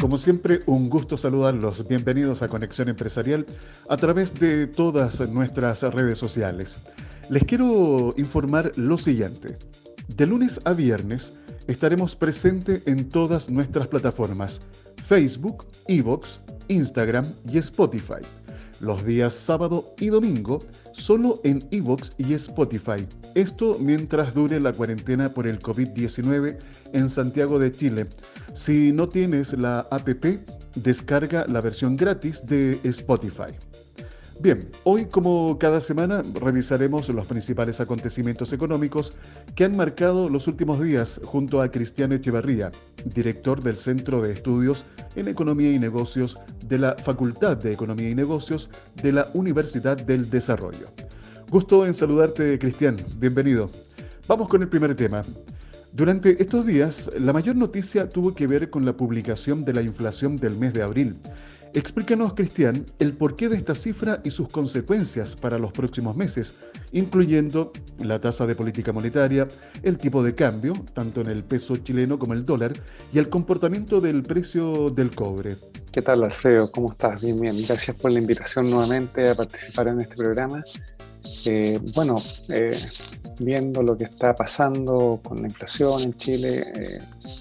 Como siempre, un gusto saludarlos. Bienvenidos a Conexión Empresarial a través de todas nuestras redes sociales. Les quiero informar lo siguiente. De lunes a viernes estaremos presentes en todas nuestras plataformas, Facebook, Evox, Instagram y Spotify. Los días sábado y domingo solo en Evox y Spotify. Esto mientras dure la cuarentena por el COVID-19 en Santiago de Chile. Si no tienes la app, descarga la versión gratis de Spotify. Bien, hoy como cada semana revisaremos los principales acontecimientos económicos que han marcado los últimos días junto a Cristian Echeverría, director del Centro de Estudios en Economía y Negocios de la Facultad de Economía y Negocios de la Universidad del Desarrollo. Gusto en saludarte, Cristian. Bienvenido. Vamos con el primer tema. Durante estos días, la mayor noticia tuvo que ver con la publicación de la inflación del mes de abril. Explícanos, Cristian, el porqué de esta cifra y sus consecuencias para los próximos meses, incluyendo la tasa de política monetaria, el tipo de cambio, tanto en el peso chileno como el dólar, y el comportamiento del precio del cobre. ¿Qué tal, Alfredo? ¿Cómo estás? Bien, bien. Gracias por la invitación nuevamente a participar en este programa. Eh, bueno, eh, viendo lo que está pasando con la inflación en Chile, eh,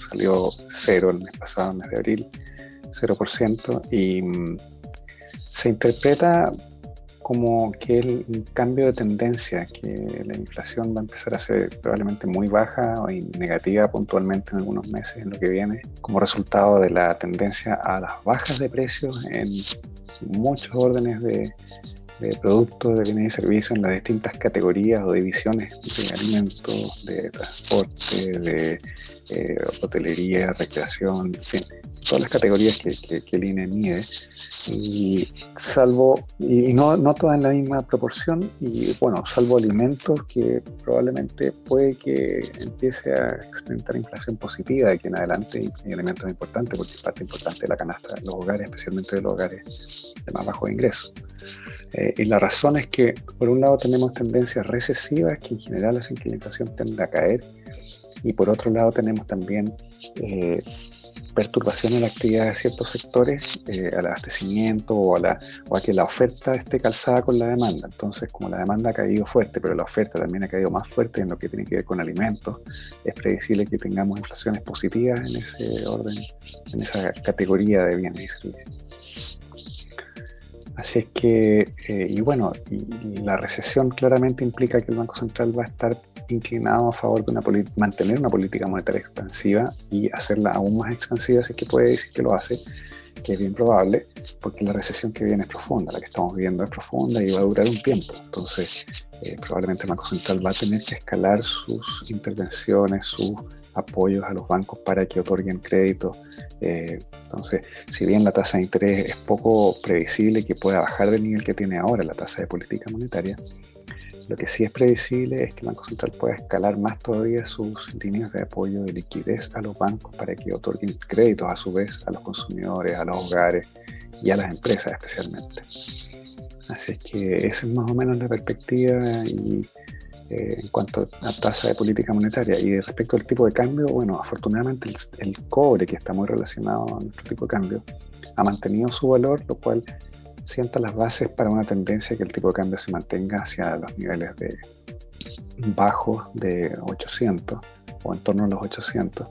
salió cero el mes pasado, el mes de abril, 0%, y mm, se interpreta como que el, cambio de tendencia, que la inflación va a empezar a ser probablemente muy baja o negativa puntualmente en algunos meses en lo que viene, como resultado de la tendencia a las bajas de precios en muchos órdenes de, de productos, de bienes y servicios en las distintas categorías o divisiones de alimentos, de transporte, de eh, hotelería, recreación, en fin, todas las categorías que, que, el INE mide. Y salvo, y no, no todas en la misma proporción, y bueno, salvo alimentos que probablemente puede que empiece a experimentar inflación positiva de aquí en adelante, y, alimentos importantes, porque es parte importante de la canasta de los hogares, especialmente de los hogares de más bajo ingreso. Eh, y la razón es que, por un lado, tenemos tendencias recesivas que en general hacen que la inflación tienda a caer, y por otro lado, tenemos también eh, perturbación en la actividad de ciertos sectores, eh, al abastecimiento o a, la, o a que la oferta esté calzada con la demanda. Entonces, como la demanda ha caído fuerte, pero la oferta también ha caído más fuerte en lo que tiene que ver con alimentos, es previsible que tengamos inflaciones positivas en ese orden, en esa categoría de bienes y servicios. Así es que, eh, y bueno, la recesión claramente implica que el Banco Central va a estar inclinado a favor de una mantener una política monetaria expansiva y hacerla aún más expansiva, si es que puede decir que lo hace, que es bien probable, porque la recesión que viene es profunda, la que estamos viviendo es profunda y va a durar un tiempo. Entonces, eh, probablemente el Banco Central va a tener que escalar sus intervenciones, sus apoyos a los bancos para que otorguen crédito. Eh, entonces, si bien la tasa de interés es poco previsible que pueda bajar del nivel que tiene ahora la tasa de política monetaria, lo que sí es previsible es que el Banco Central pueda escalar más todavía sus líneas de apoyo de liquidez a los bancos para que otorguen créditos a su vez a los consumidores, a los hogares y a las empresas especialmente. Así es que esa es más o menos la perspectiva y eh, en cuanto a tasa de política monetaria. Y respecto al tipo de cambio, bueno, afortunadamente el, cobre, que está muy relacionado a nuestro tipo de cambio, ha mantenido su valor, lo cual sienta las bases para una tendencia que el tipo de cambio se mantenga hacia los niveles de bajos de 800 o en torno a los 800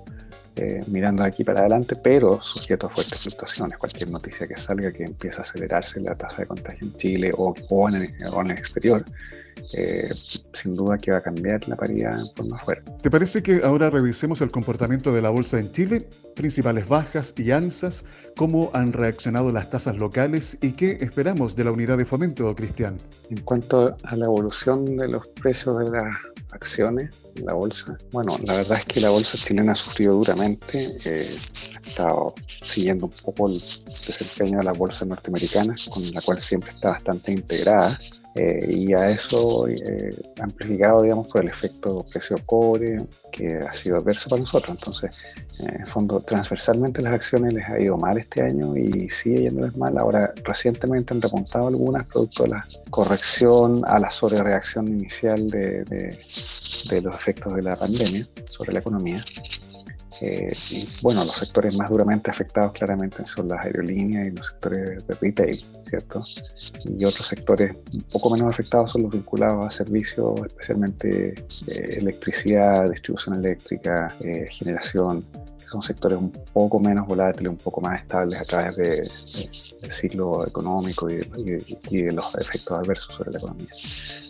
eh, mirando aquí para adelante, pero sujeto a fuertes fluctuaciones. Cualquier noticia que salga que empiece a acelerarse la tasa de contagio en Chile o, en, el, exterior, eh, sin duda que va a cambiar la paridad en forma fuerte. ¿Te parece que ahora revisemos el comportamiento de la bolsa en Chile? Principales bajas y alzas, cómo han reaccionado las tasas locales y qué esperamos de la unidad de fomento, Cristian. En cuanto a la evolución de los precios de las acciones en la bolsa, bueno, la verdad es que la bolsa chilena ha sufrido duramente eh, he estado siguiendo un poco el desempeño de la bolsa norteamericana, con la cual siempre está bastante integrada. Eh, y a eso eh, amplificado, digamos, por el efecto precio cobre, que ha sido adverso para nosotros. Entonces, en el fondo, transversalmente las acciones les ha ido mal este año y sigue yéndoles mal. Ahora, recientemente han repuntado algunas producto de la corrección a la sobrereacción inicial de, de, de los efectos de la pandemia sobre la economía. Eh, y bueno, los sectores más duramente afectados claramente son las aerolíneas y los sectores de retail, ¿cierto? Y otros sectores un poco menos afectados son los vinculados a servicios, especialmente eh, electricidad, distribución eléctrica, eh, generación, son sectores un poco menos volátiles, un poco más estables a través de, del ciclo económico y, y de los efectos adversos sobre la economía.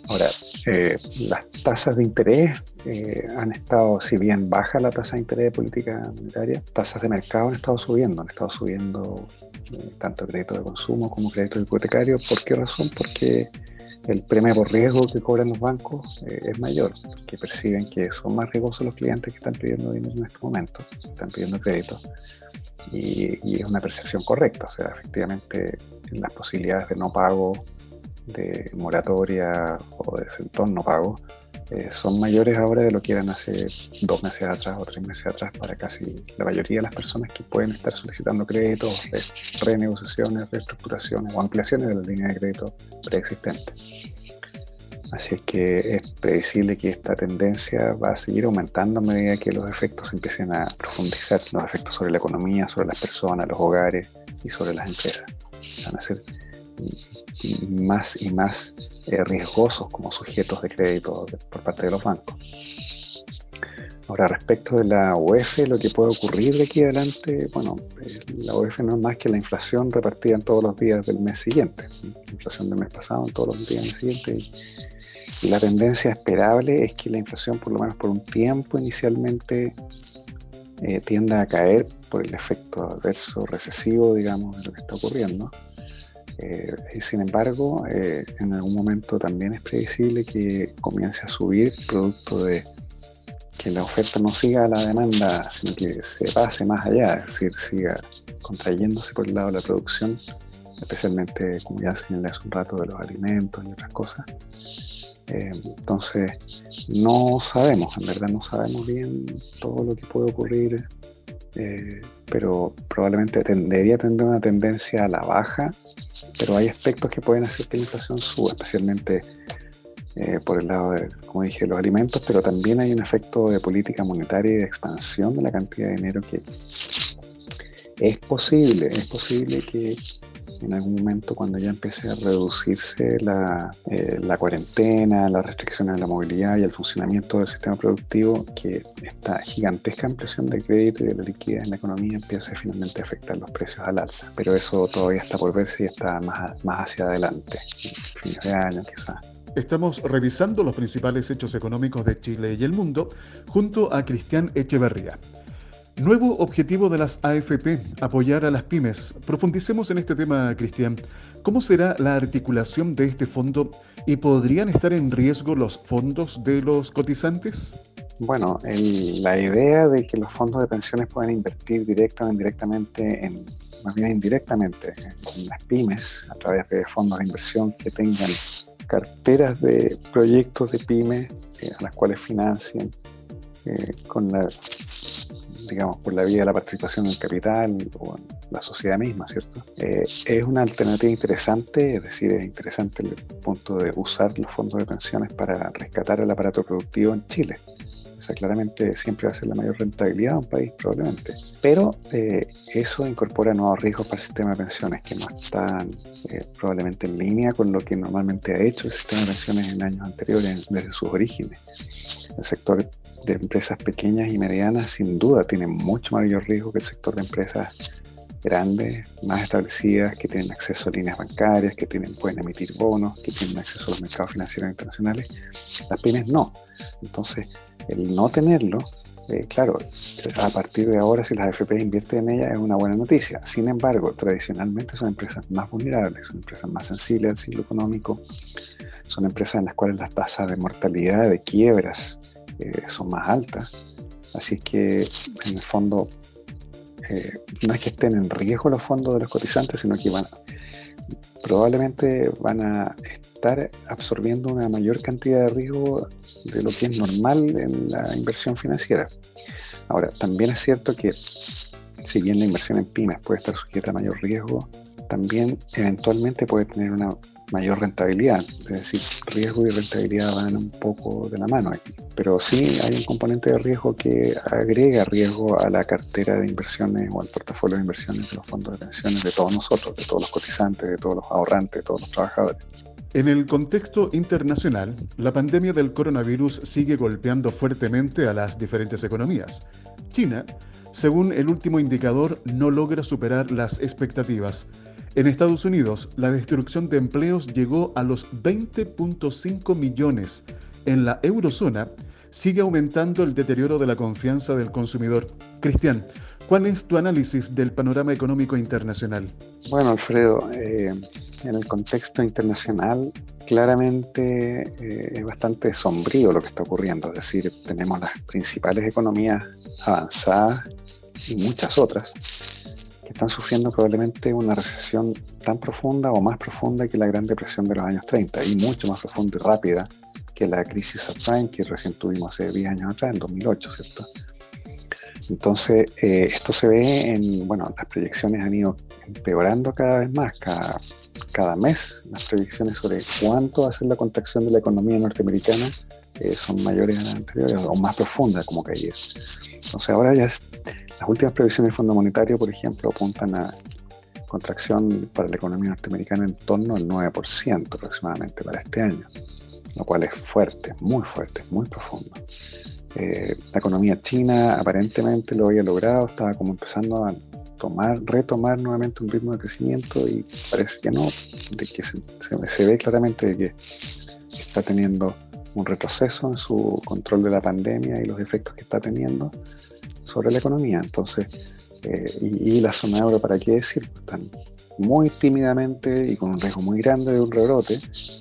Ahora, eh, las tasas de interés eh, han estado, si bien baja la tasa de interés de política monetaria, tasas de mercado han estado subiendo, han estado subiendo eh, tanto crédito de consumo como crédito hipotecario. ¿Por qué razón? Porque el premio por riesgo que cobran los bancos es mayor, que perciben que son más riesgosos los clientes que están pidiendo dinero en este momento, están pidiendo crédito. Y, y es una percepción correcta, o sea, efectivamente las posibilidades de no pago de moratoria o de sentón no pago eh, son mayores ahora de lo que eran hace dos meses atrás o tres meses atrás para casi la mayoría de las personas que pueden estar solicitando créditos, renegociaciones, reestructuraciones o ampliaciones de la línea de crédito preexistente. Así es que es predecible que esta tendencia va a seguir aumentando a medida que los efectos empiecen a profundizar, los efectos sobre la economía, sobre las personas, los hogares y sobre las empresas. Van a ser más y más eh, riesgosos como sujetos de crédito por parte de los bancos. Ahora, respecto de la UEF, lo que puede ocurrir de aquí adelante, bueno, eh, la UEF no es más que la inflación repartida en todos los días del mes siguiente. La inflación del mes pasado en todos los días del mes siguiente. Y, la tendencia esperable es que la inflación, por lo menos por un tiempo inicialmente, eh, tienda a caer por el efecto adverso recesivo, digamos, de lo que está ocurriendo. Eh, y sin embargo, eh, en algún momento también es previsible que comience a subir producto de que la oferta no siga la demanda, sino que se pase más allá, es decir, siga contrayéndose por el lado de la producción, especialmente, como ya señalé hace un rato, de los alimentos y otras cosas. Eh, entonces, no sabemos, en verdad no sabemos bien todo lo que puede ocurrir, pero probablemente debería tener una tendencia a la baja pero hay aspectos que pueden hacer que la inflación suba, especialmente eh, por el lado de, como dije, los alimentos, pero también hay un efecto de política monetaria y de expansión de la cantidad de dinero que es posible, es posible que en algún momento cuando ya empiece a reducirse la, eh, la, cuarentena, las restricciones de la movilidad y el funcionamiento del sistema productivo, que esta gigantesca ampliación de crédito y de la liquidez en la economía empiece finalmente a afectar los precios al alza. Pero eso todavía está por verse y está más, más hacia adelante, fines de año quizás. Estamos revisando los principales hechos económicos de Chile y el mundo junto a Cristian Echeverría. Nuevo objetivo de las AFP, apoyar a las pymes. Profundicemos en este tema, Cristian. ¿Cómo será la articulación de este fondo y podrían estar en riesgo los fondos de los cotizantes? Bueno, la idea de que los fondos de pensiones puedan invertir directa o indirectamente, en, más bien indirectamente, en las pymes a través de fondos de inversión que tengan carteras de proyectos de pymes eh, a las cuales financien eh, con la digamos, por la vía de la participación en el capital o en la sociedad misma, ¿cierto? Eh, es una alternativa interesante, es decir, es interesante el punto de usar los fondos de pensiones para rescatar el aparato productivo en Chile. Sea, claramente siempre va a ser la mayor rentabilidad de un país, probablemente. Pero eh, eso incorpora nuevos riesgos para el sistema de pensiones que no están eh, probablemente en línea con lo que normalmente ha hecho el sistema de pensiones en años anteriores, desde sus orígenes. El sector de empresas pequeñas y medianas sin duda tienen mucho mayor riesgo que el sector de empresas grandes, más establecidas, que tienen acceso a líneas bancarias, que tienen, pueden emitir bonos, que tienen acceso a los mercados financieros internacionales. Las pymes no. Entonces, el no tenerlo, eh, claro, a partir de ahora, si las AFP invierten en ella, es una buena noticia. Sin embargo, tradicionalmente son empresas más vulnerables, son empresas más sensibles al ciclo económico, son empresas en las cuales las tasas de mortalidad, de quiebras, eh, son más altas. Así que, en el fondo, eh, no es que estén en riesgo los fondos de los cotizantes, sino que van, probablemente van a estar absorbiendo una mayor cantidad de riesgo de lo que es normal en la inversión financiera. Ahora, también es cierto que si bien la inversión en pymes puede estar sujeta a mayor riesgo, también eventualmente puede tener una mayor rentabilidad. Es decir, riesgo y rentabilidad van un poco de la mano aquí. Pero sí hay un componente de riesgo que agrega riesgo a la cartera de inversiones o al portafolio de inversiones de los fondos de pensiones de todos nosotros, de todos los cotizantes, de todos los ahorrantes, de todos los trabajadores. En el contexto internacional, la pandemia del coronavirus sigue golpeando fuertemente a las diferentes economías. China, según el último indicador, no logra superar las expectativas. En Estados Unidos, la destrucción de empleos llegó a los 20.5 millones. En la eurozona, sigue aumentando el deterioro de la confianza del consumidor. Cristian, ¿cuál es tu análisis del panorama económico internacional? Bueno, Alfredo, eh, en el contexto internacional claramente eh, es bastante sombrío lo que está ocurriendo. Es decir, tenemos las principales economías avanzadas y muchas otras que están sufriendo probablemente una recesión tan profunda o más profunda que la Gran Depresión de los años 30 y mucho más profunda y rápida que la crisis subprime que recién tuvimos hace 10 años atrás, en 2008, ¿cierto? Entonces, eh, esto se ve en, bueno, las proyecciones han ido empeorando cada vez más, cada, mes las proyecciones sobre cuánto va a ser la contracción de la economía norteamericana eh, son mayores a las anteriores o más profundas como caídas. Entonces ahora ya las últimas previsiones del Fondo Monetario, por ejemplo, apuntan a contracción para la economía norteamericana en torno al 9% aproximadamente para este año, lo cual es fuerte, muy fuerte, muy profundo. Eh, la economía china aparentemente lo había logrado, estaba como empezando a tomar, retomar nuevamente un ritmo de crecimiento y parece que no, de que se, ve claramente de que está teniendo un retroceso en su control de la pandemia y los efectos que está teniendo sobre la economía. Entonces, eh, y, la zona euro, ¿para qué decir? Están muy tímidamente y con un riesgo muy grande de un rebrote,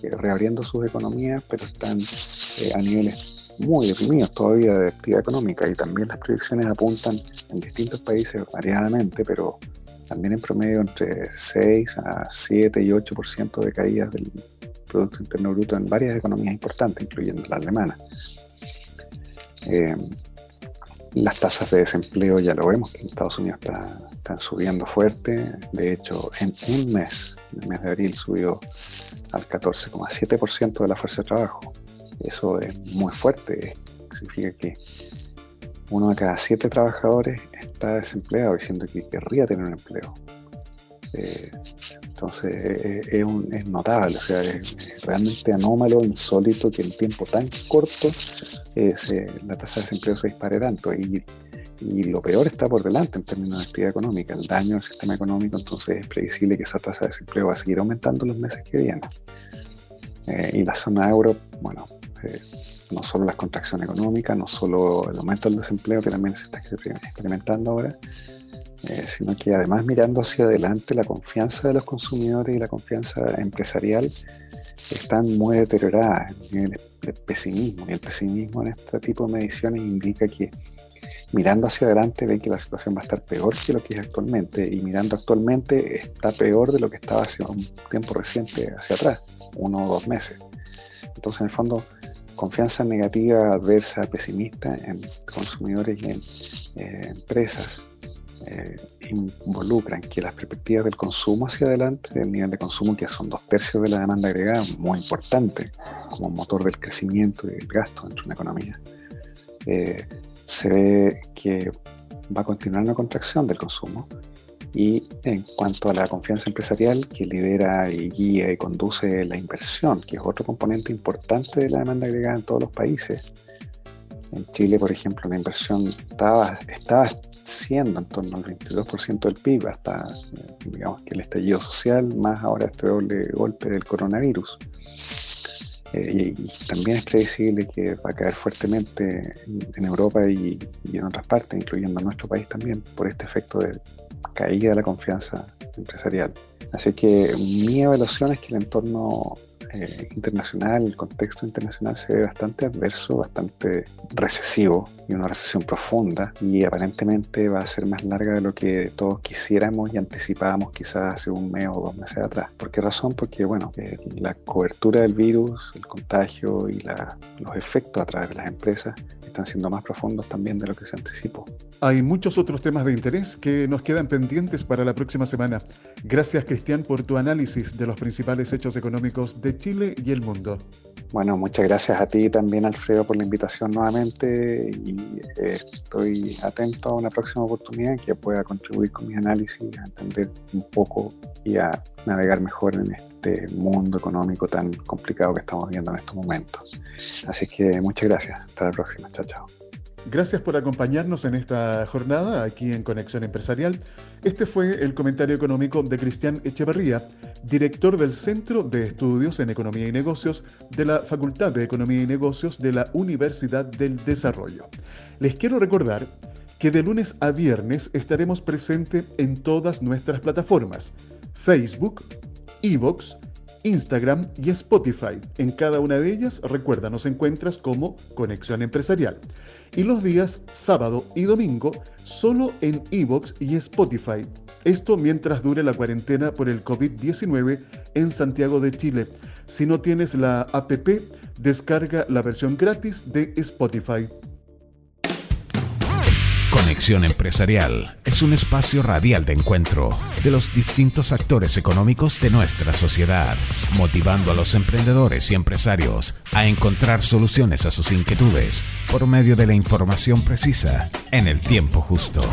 eh, reabriendo sus economías, pero están eh, a niveles muy deprimidos todavía de actividad económica y también las proyecciones apuntan en distintos países variadamente, pero también en promedio entre 6 a 7 y 8% de caídas del Producto Interno Bruto en varias economías importantes, incluyendo la alemana. Eh, las tasas de desempleo ya lo vemos que en Estados Unidos están subiendo fuerte. De hecho, en un mes, en el mes de abril, subió al 14,7% de la fuerza de trabajo. Eso es muy fuerte. Significa que uno de cada siete trabajadores está desempleado, diciendo que querría tener un empleo. Eh, entonces eh, es, notable, o sea, es, realmente anómalo, insólito que en tiempo tan corto eh, la tasa de desempleo se dispare tanto. Y, lo peor está por delante en términos de actividad económica, el daño al sistema económico, entonces es previsible que esa tasa de desempleo va a seguir aumentando en los meses que vienen. y la zona euro, bueno, no solo la contracción económica, no solo el aumento del desempleo que también se está experimentando ahora, eh, sino que además mirando hacia adelante la confianza de los consumidores y la confianza empresarial están muy deterioradas el, pesimismo. El pesimismo en este tipo de mediciones indica que mirando hacia adelante ven que la situación va a estar peor que lo que es actualmente y mirando actualmente está peor de lo que estaba hace un tiempo reciente hacia atrás, uno o dos meses. Entonces en el fondo confianza negativa, adversa, pesimista en consumidores y en eh, empresas eh, involucran que las perspectivas del consumo hacia adelante, del nivel de consumo que son dos tercios de la demanda agregada, muy importante como motor del crecimiento y del gasto dentro de una economía, eh, se ve que va a continuar una contracción del consumo y en cuanto a la confianza empresarial que lidera y guía y conduce la inversión, que es otro componente importante de la demanda agregada en todos los países. En Chile, por ejemplo, la inversión estaba, estaba siendo en torno al 22% del PIB hasta, digamos, que el estallido social, más ahora este doble golpe del coronavirus. Eh, y, también es previsible que va a caer fuertemente en, Europa y, en otras partes, incluyendo nuestro país también, por este efecto de caída de la confianza empresarial. Así que mi evaluación es que el entorno eh, internacional, el contexto internacional se ve bastante adverso, bastante recesivo y una recesión profunda y aparentemente va a ser más larga de lo que todos quisiéramos y anticipábamos quizás hace un mes o dos meses atrás. ¿Por qué razón? Porque bueno, eh, la cobertura del virus, el contagio y los efectos a través de las empresas están siendo más profundos también de lo que se anticipó. Hay muchos otros temas de interés que nos quedan pendientes para la próxima semana. Gracias Cristian por tu análisis de los principales hechos económicos de Chile y el mundo. Bueno, muchas gracias a ti también Alfredo por la invitación nuevamente y eh, estoy atento a una próxima oportunidad que pueda contribuir con mis análisis, a entender un poco y a navegar mejor en este mundo económico tan complicado que estamos viendo en estos momentos. Así que muchas gracias. Hasta la próxima. Chao, chao. Gracias por acompañarnos en esta jornada aquí en Conexión Empresarial. Este fue el comentario económico de Cristian Echeverría, director del Centro de Estudios en Economía y Negocios de la Facultad de Economía y Negocios de la Universidad del Desarrollo. Les quiero recordar que de lunes a viernes estaremos presentes en todas nuestras plataformas, Facebook, Evox, Instagram y Spotify. En cada una de ellas, recuerda, nos encuentras como Conexión Empresarial. Y los días sábado y domingo solo en Evox y Spotify. Esto mientras dure la cuarentena por el COVID-19 en Santiago de Chile. Si no tienes la APP, descarga la versión gratis de Spotify. Conexión Empresarial es un espacio radial de encuentro de los distintos actores económicos de nuestra sociedad, motivando a los emprendedores y empresarios a encontrar soluciones a sus inquietudes por medio de la información precisa en el tiempo justo.